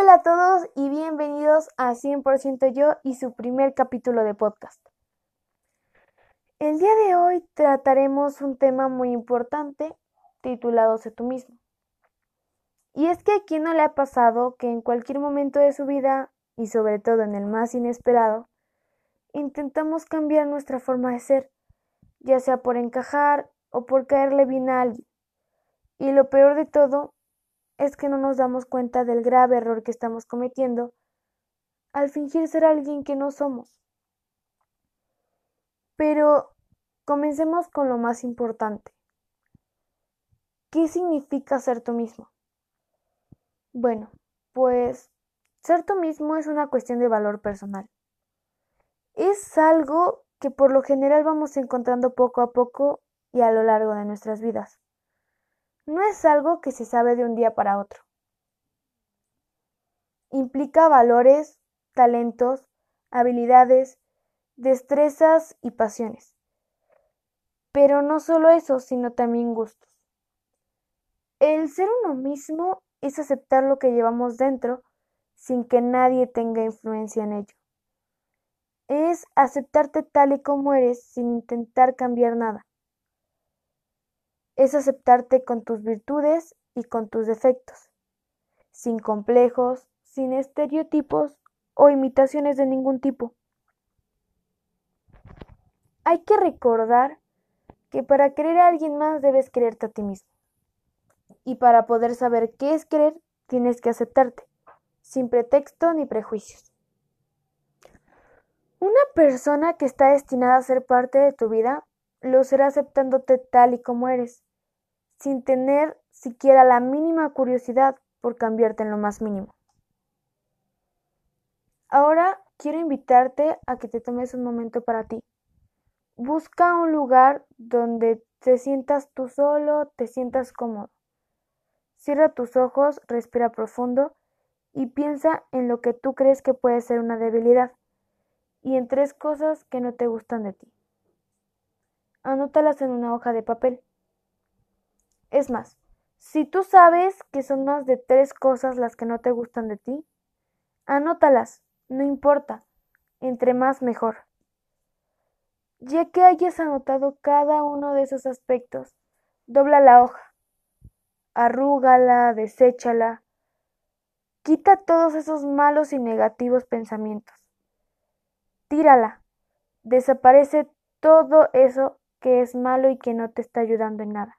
Hola a todos y bienvenidos a 100% yo y su primer capítulo de podcast. El día de hoy trataremos un tema muy importante titulado Sé tú mismo. Y es que a quien no le ha pasado que en cualquier momento de su vida, y sobre todo en el más inesperado, intentamos cambiar nuestra forma de ser, ya sea por encajar o por caerle bien a alguien. Y lo peor de todo es que no nos damos cuenta del grave error que estamos cometiendo al fingir ser alguien que no somos. Pero comencemos con lo más importante. ¿Qué significa ser tú mismo? Bueno, pues ser tú mismo es una cuestión de valor personal. Es algo que por lo general vamos encontrando poco a poco y a lo largo de nuestras vidas no es algo que se sabe de un día para otro. Implica valores, talentos, habilidades, destrezas y pasiones. Pero no solo eso, sino también gustos. El ser uno mismo es aceptar lo que llevamos dentro sin que nadie tenga influencia en ello. Es aceptarte tal y como eres sin intentar cambiar nada es aceptarte con tus virtudes y con tus defectos, sin complejos, sin estereotipos o imitaciones de ningún tipo. Hay que recordar que para querer a alguien más debes quererte a ti mismo. Y para poder saber qué es querer, tienes que aceptarte, sin pretexto ni prejuicios. Una persona que está destinada a ser parte de tu vida lo será aceptándote tal y como eres, sin tener siquiera la mínima curiosidad por cambiarte en lo más mínimo. Ahora quiero invitarte a que te tomes un momento para ti. Busca un lugar donde te sientas tú solo, te sientas cómodo. Cierra tus ojos, respira profundo y piensa en lo que tú crees que puede ser una debilidad y en tres cosas que no te gustan de ti. Anótalas en una hoja de papel. Es más, si tú sabes que son más de tres cosas las que no te gustan de ti, anótalas, no importa, entre más mejor. Ya que hayas anotado cada uno de esos aspectos, dobla la hoja, arrúgala, deséchala, quita todos esos malos y negativos pensamientos, tírala, desaparece todo eso que es malo y que no te está ayudando en nada.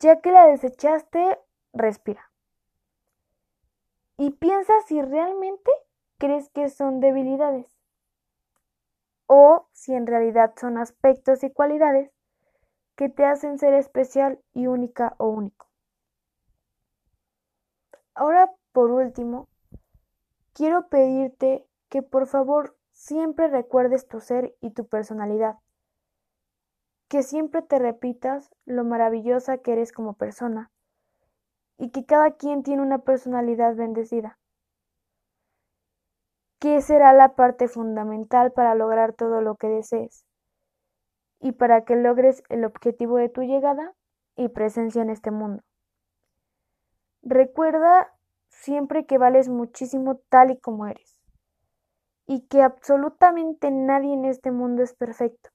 Ya que la desechaste, respira. Y piensa si realmente crees que son debilidades o si en realidad son aspectos y cualidades que te hacen ser especial y única o único. Ahora, por último, quiero pedirte que por favor siempre recuerdes tu ser y tu personalidad que siempre te repitas lo maravillosa que eres como persona y que cada quien tiene una personalidad bendecida. ¿Qué será la parte fundamental para lograr todo lo que desees? Y para que logres el objetivo de tu llegada y presencia en este mundo. Recuerda siempre que vales muchísimo tal y como eres, y que absolutamente nadie en este mundo es perfecto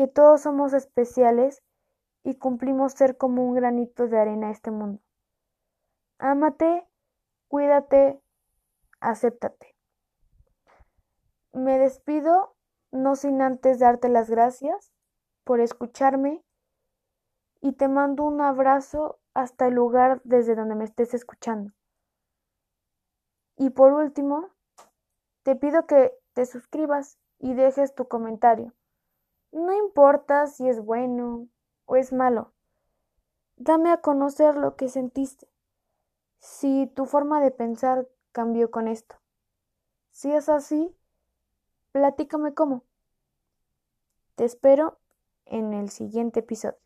que todos somos especiales y cumplimos ser como un granito de arena a este mundo. Ámate, cuídate, acéptate. Me despido, no sin antes darte las gracias por escucharme y te mando un abrazo hasta el lugar desde donde me estés escuchando. Y por último, te pido que te suscribas y dejes tu comentario. No importa si es bueno o es malo. Dame a conocer lo que sentiste. Si tu forma de pensar cambió con esto. Si es así, platícame cómo. Te espero en el siguiente episodio.